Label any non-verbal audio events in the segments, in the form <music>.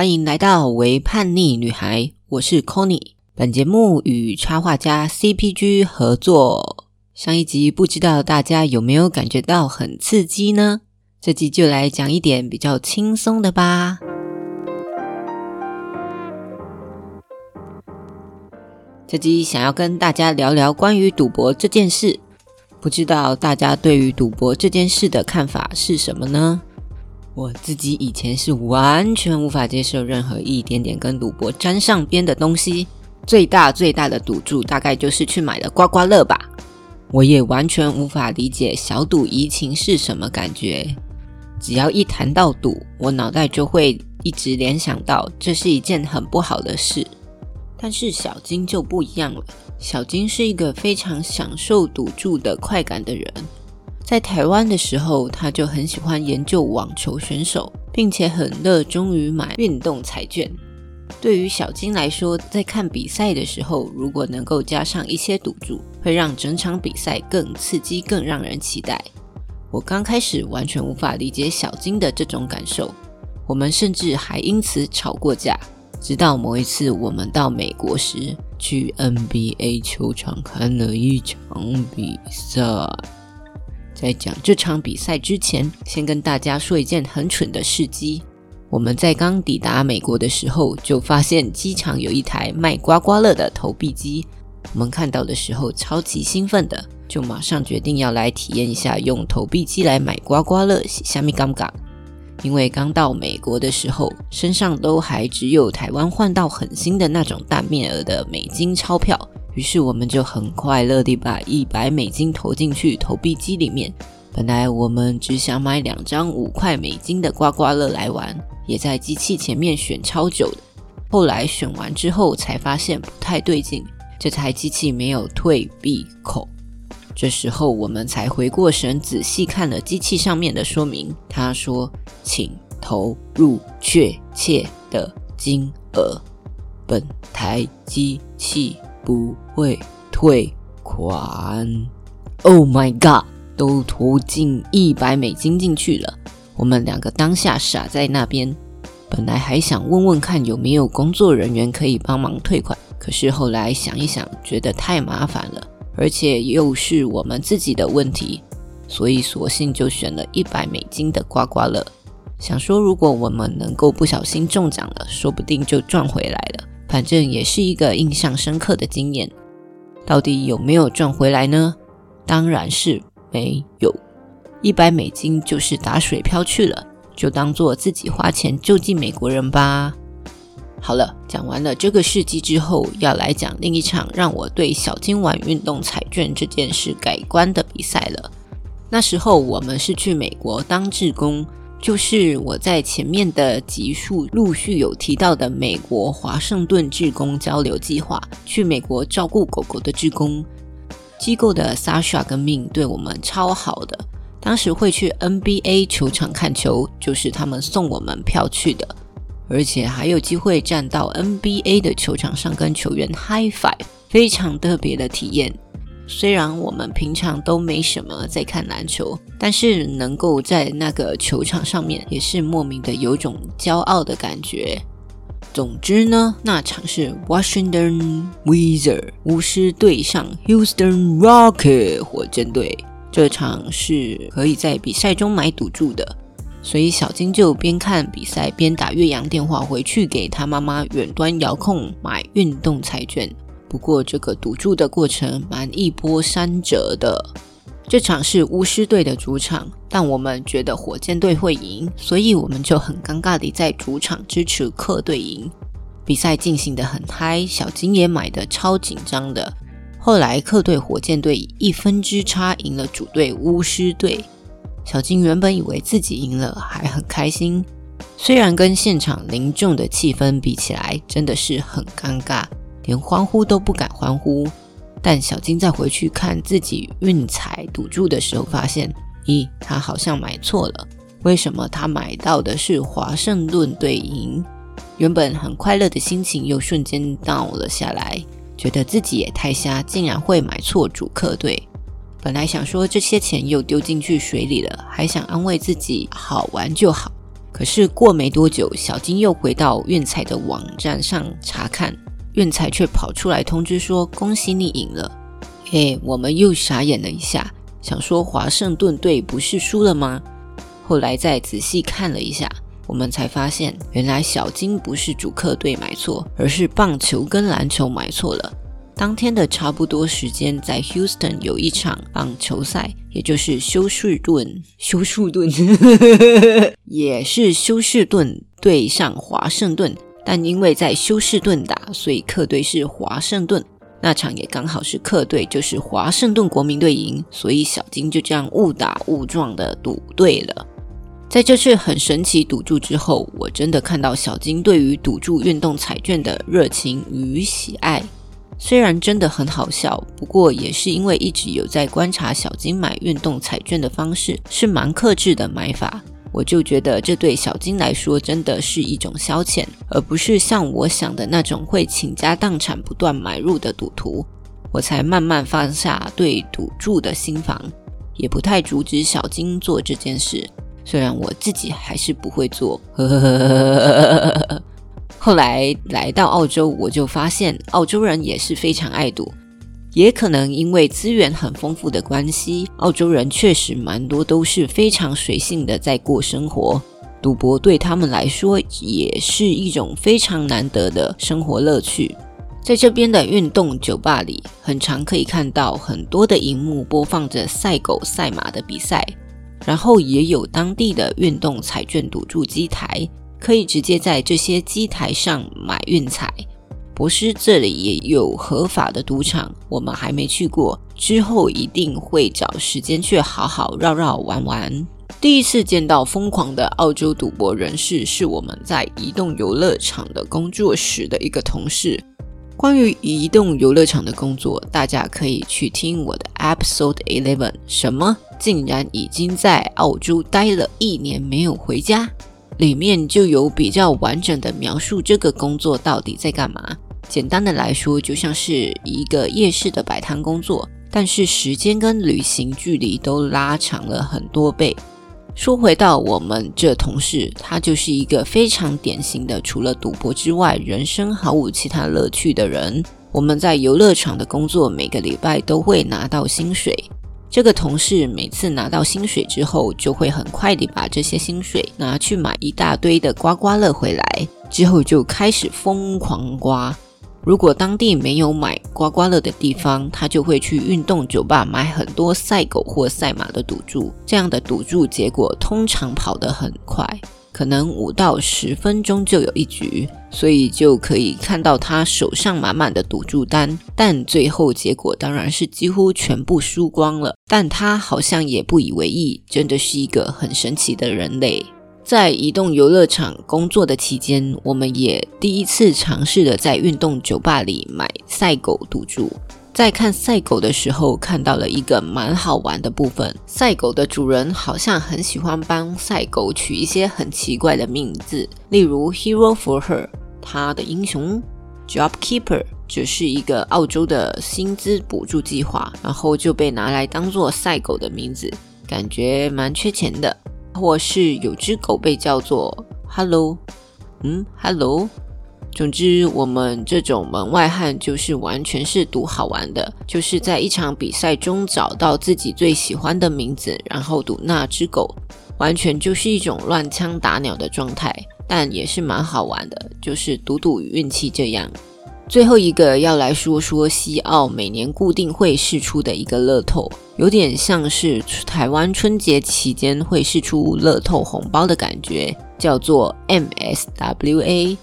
欢迎来到为叛逆女孩，我是 Conny。本节目与插画家 CPG 合作。上一集不知道大家有没有感觉到很刺激呢？这集就来讲一点比较轻松的吧。这集想要跟大家聊聊关于赌博这件事。不知道大家对于赌博这件事的看法是什么呢？我自己以前是完全无法接受任何一点点跟赌博沾上边的东西，最大最大的赌注大概就是去买了刮刮乐吧。我也完全无法理解小赌怡情是什么感觉。只要一谈到赌，我脑袋就会一直联想到这是一件很不好的事。但是小金就不一样了。小金是一个非常享受赌注的快感的人。在台湾的时候，他就很喜欢研究网球选手，并且很热衷于买运动彩券。对于小金来说，在看比赛的时候，如果能够加上一些赌注，会让整场比赛更刺激、更让人期待。我刚开始完全无法理解小金的这种感受，我们甚至还因此吵过架。直到某一次，我们到美国时，去 NBA 球场看了一场比赛。在讲这场比赛之前，先跟大家说一件很蠢的事迹。我们在刚抵达美国的时候，就发现机场有一台卖刮刮乐的投币机。我们看到的时候，超级兴奋的，就马上决定要来体验一下用投币机来买刮刮乐，虾米尴尬。因为刚到美国的时候，身上都还只有台湾换到很新的那种大面额的美金钞票，于是我们就很快乐地把一百美金投进去投币机里面。本来我们只想买两张五块美金的刮刮乐来玩，也在机器前面选超久的。后来选完之后才发现不太对劲，这台机器没有退币口。这时候我们才回过神，仔细看了机器上面的说明。他说：“请投入确切的金额，本台机器不会退款。” Oh my god！都投进一百美金进去了。我们两个当下傻在那边。本来还想问问看有没有工作人员可以帮忙退款，可是后来想一想，觉得太麻烦了。而且又是我们自己的问题，所以索性就选了一百美金的刮刮乐，想说如果我们能够不小心中奖了，说不定就赚回来了。反正也是一个印象深刻的经验。到底有没有赚回来呢？当然是没有，一百美金就是打水漂去了，就当做自己花钱救济美国人吧。好了，讲完了这个事迹之后，要来讲另一场让我对小金碗运动彩券这件事改观的比赛了。那时候我们是去美国当志工，就是我在前面的集数陆续有提到的美国华盛顿志工交流计划，去美国照顾狗狗的志工机构的 Sasha 跟 Min 对我们超好的。当时会去 NBA 球场看球，就是他们送我们票去的。而且还有机会站到 NBA 的球场上跟球员 high five，非常特别的体验。虽然我们平常都没什么在看篮球，但是能够在那个球场上面，也是莫名的有种骄傲的感觉。总之呢，那场是 Washington Wizard（ 巫师对上 Houston Rocket（ 火箭队，这场是可以在比赛中买赌注的。所以小金就边看比赛边打岳阳电话回去给他妈妈远端遥控买运动彩券。不过这个赌注的过程蛮一波三折的。这场是巫师队的主场，但我们觉得火箭队会赢，所以我们就很尴尬地在主场支持客队赢。比赛进行的很嗨，小金也买的超紧张的。后来客队火箭队以一分之差赢了主队巫师队。小金原本以为自己赢了，还很开心。虽然跟现场凝重的气氛比起来，真的是很尴尬，连欢呼都不敢欢呼。但小金在回去看自己运彩赌注的时候，发现，咦，他好像买错了。为什么他买到的是华盛顿队赢？原本很快乐的心情又瞬间倒了下来，觉得自己也太瞎，竟然会买错主客队。本来想说这些钱又丢进去水里了，还想安慰自己好玩就好。可是过没多久，小金又回到运彩的网站上查看，运彩却跑出来通知说：“恭喜你赢了。”嘿，我们又傻眼了一下，想说华盛顿队不是输了吗？后来再仔细看了一下，我们才发现，原来小金不是主客队买错，而是棒球跟篮球买错了。当天的差不多时间，在 Houston 有一场棒球赛，也就是休士顿，休士顿 <laughs> 也是休士顿对上华盛顿，但因为在休士顿打，所以客队是华盛顿。那场也刚好是客队，就是华盛顿国民队赢，所以小金就这样误打误撞的赌对了。在这次很神奇赌注之后，我真的看到小金对于赌注运动彩券的热情与喜爱。虽然真的很好笑，不过也是因为一直有在观察小金买运动彩券的方式，是蛮克制的买法。我就觉得这对小金来说真的是一种消遣，而不是像我想的那种会倾家荡产不断买入的赌徒。我才慢慢放下对赌注的心防，也不太阻止小金做这件事。虽然我自己还是不会做。<laughs> 后来来到澳洲，我就发现澳洲人也是非常爱赌。也可能因为资源很丰富的关系，澳洲人确实蛮多都是非常随性的在过生活。赌博对他们来说也是一种非常难得的生活乐趣。在这边的运动酒吧里，很常可以看到很多的荧幕播放着赛狗、赛马的比赛，然后也有当地的运动彩券赌注机台，可以直接在这些机台上买运彩。博斯这里也有合法的赌场，我们还没去过，之后一定会找时间去好好绕绕玩玩。第一次见到疯狂的澳洲赌博人士，是我们在移动游乐场的工作室的一个同事。关于移动游乐场的工作，大家可以去听我的 Episode Eleven。什么？竟然已经在澳洲待了一年没有回家？里面就有比较完整的描述这个工作到底在干嘛。简单的来说，就像是一个夜市的摆摊工作，但是时间跟旅行距离都拉长了很多倍。说回到我们这同事，他就是一个非常典型的，除了赌博之外，人生毫无其他乐趣的人。我们在游乐场的工作，每个礼拜都会拿到薪水。这个同事每次拿到薪水之后，就会很快地把这些薪水拿去买一大堆的刮刮乐回来，之后就开始疯狂刮。如果当地没有买刮刮乐的地方，他就会去运动酒吧买很多赛狗或赛马的赌注。这样的赌注结果通常跑得很快，可能五到十分钟就有一局，所以就可以看到他手上满满的赌注单。但最后结果当然是几乎全部输光了。但他好像也不以为意，真的是一个很神奇的人类。在移动游乐场工作的期间，我们也第一次尝试的在运动酒吧里买赛狗赌注。在看赛狗的时候，看到了一个蛮好玩的部分：赛狗的主人好像很喜欢帮赛狗取一些很奇怪的名字，例如 Hero for Her，他的英雄；Job Keeper，只是一个澳洲的薪资补助计划，然后就被拿来当做赛狗的名字，感觉蛮缺钱的。或是有只狗被叫做 “Hello”，嗯，“Hello”。总之，我们这种门外汉就是完全是赌好玩的，就是在一场比赛中找到自己最喜欢的名字，然后赌那只狗，完全就是一种乱枪打鸟的状态，但也是蛮好玩的，就是赌赌运气这样。最后一个要来说说西澳每年固定会试出的一个乐透，有点像是台湾春节期间会试出乐透红包的感觉，叫做 MSWA。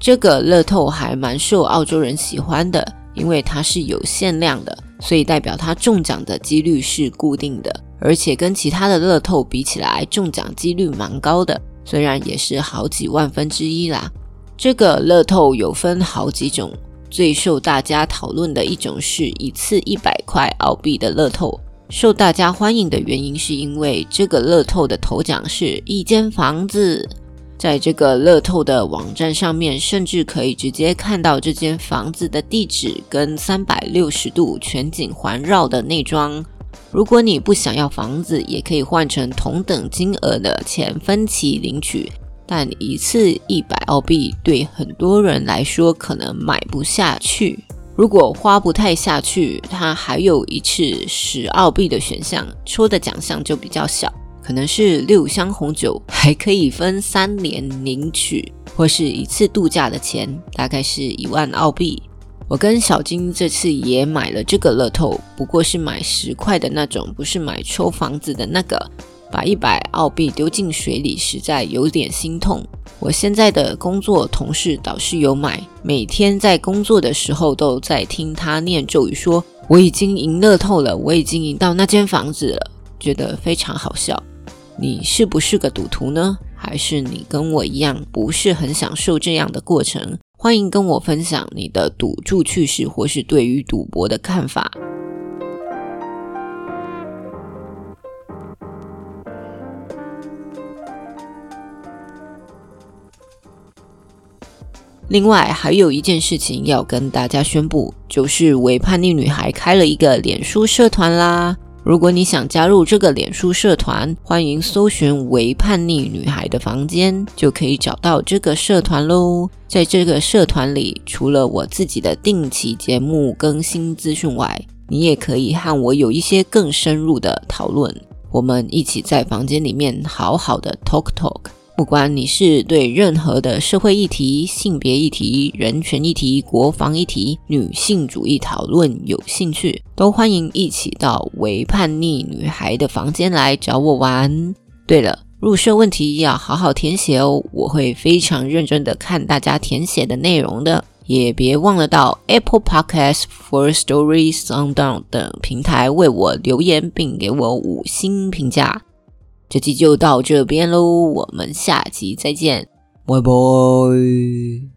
这个乐透还蛮受澳洲人喜欢的，因为它是有限量的，所以代表它中奖的几率是固定的，而且跟其他的乐透比起来，中奖几率蛮高的，虽然也是好几万分之一啦。这个乐透有分好几种。最受大家讨论的一种是一次一百块澳币的乐透，受大家欢迎的原因是因为这个乐透的头奖是一间房子，在这个乐透的网站上面，甚至可以直接看到这间房子的地址跟三百六十度全景环绕的内装。如果你不想要房子，也可以换成同等金额的钱分期领取。但一次一百澳币对很多人来说可能买不下去。如果花不太下去，它还有一次十澳币的选项，抽的奖项就比较小，可能是六箱红酒，还可以分三年领取，或是一次度假的钱，大概是一万澳币。我跟小金这次也买了这个乐透，不过是买十块的那种，不是买抽房子的那个。把一百澳币丢进水里，实在有点心痛。我现在的工作同事倒是有买，每天在工作的时候都在听他念咒语，说我已经赢乐透了，我已经赢到那间房子了，觉得非常好笑。你是不是个赌徒呢？还是你跟我一样不是很享受这样的过程？欢迎跟我分享你的赌注趣事，或是对于赌博的看法。另外还有一件事情要跟大家宣布，就是为叛逆女孩开了一个脸书社团啦。如果你想加入这个脸书社团，欢迎搜寻“为叛逆女孩”的房间，就可以找到这个社团喽。在这个社团里，除了我自己的定期节目更新资讯外，你也可以和我有一些更深入的讨论。我们一起在房间里面好好的 talk talk。不管你是对任何的社会议题、性别议题、人权议题、国防议题、女性主义讨论有兴趣，都欢迎一起到为叛逆女孩的房间来找我玩。对了，入社问题要好好填写哦，我会非常认真的看大家填写的内容的。也别忘了到 Apple Podcasts、For Story、SoundOn 等平台为我留言，并给我五星评价。这期就到这边喽，我们下期再见，拜拜。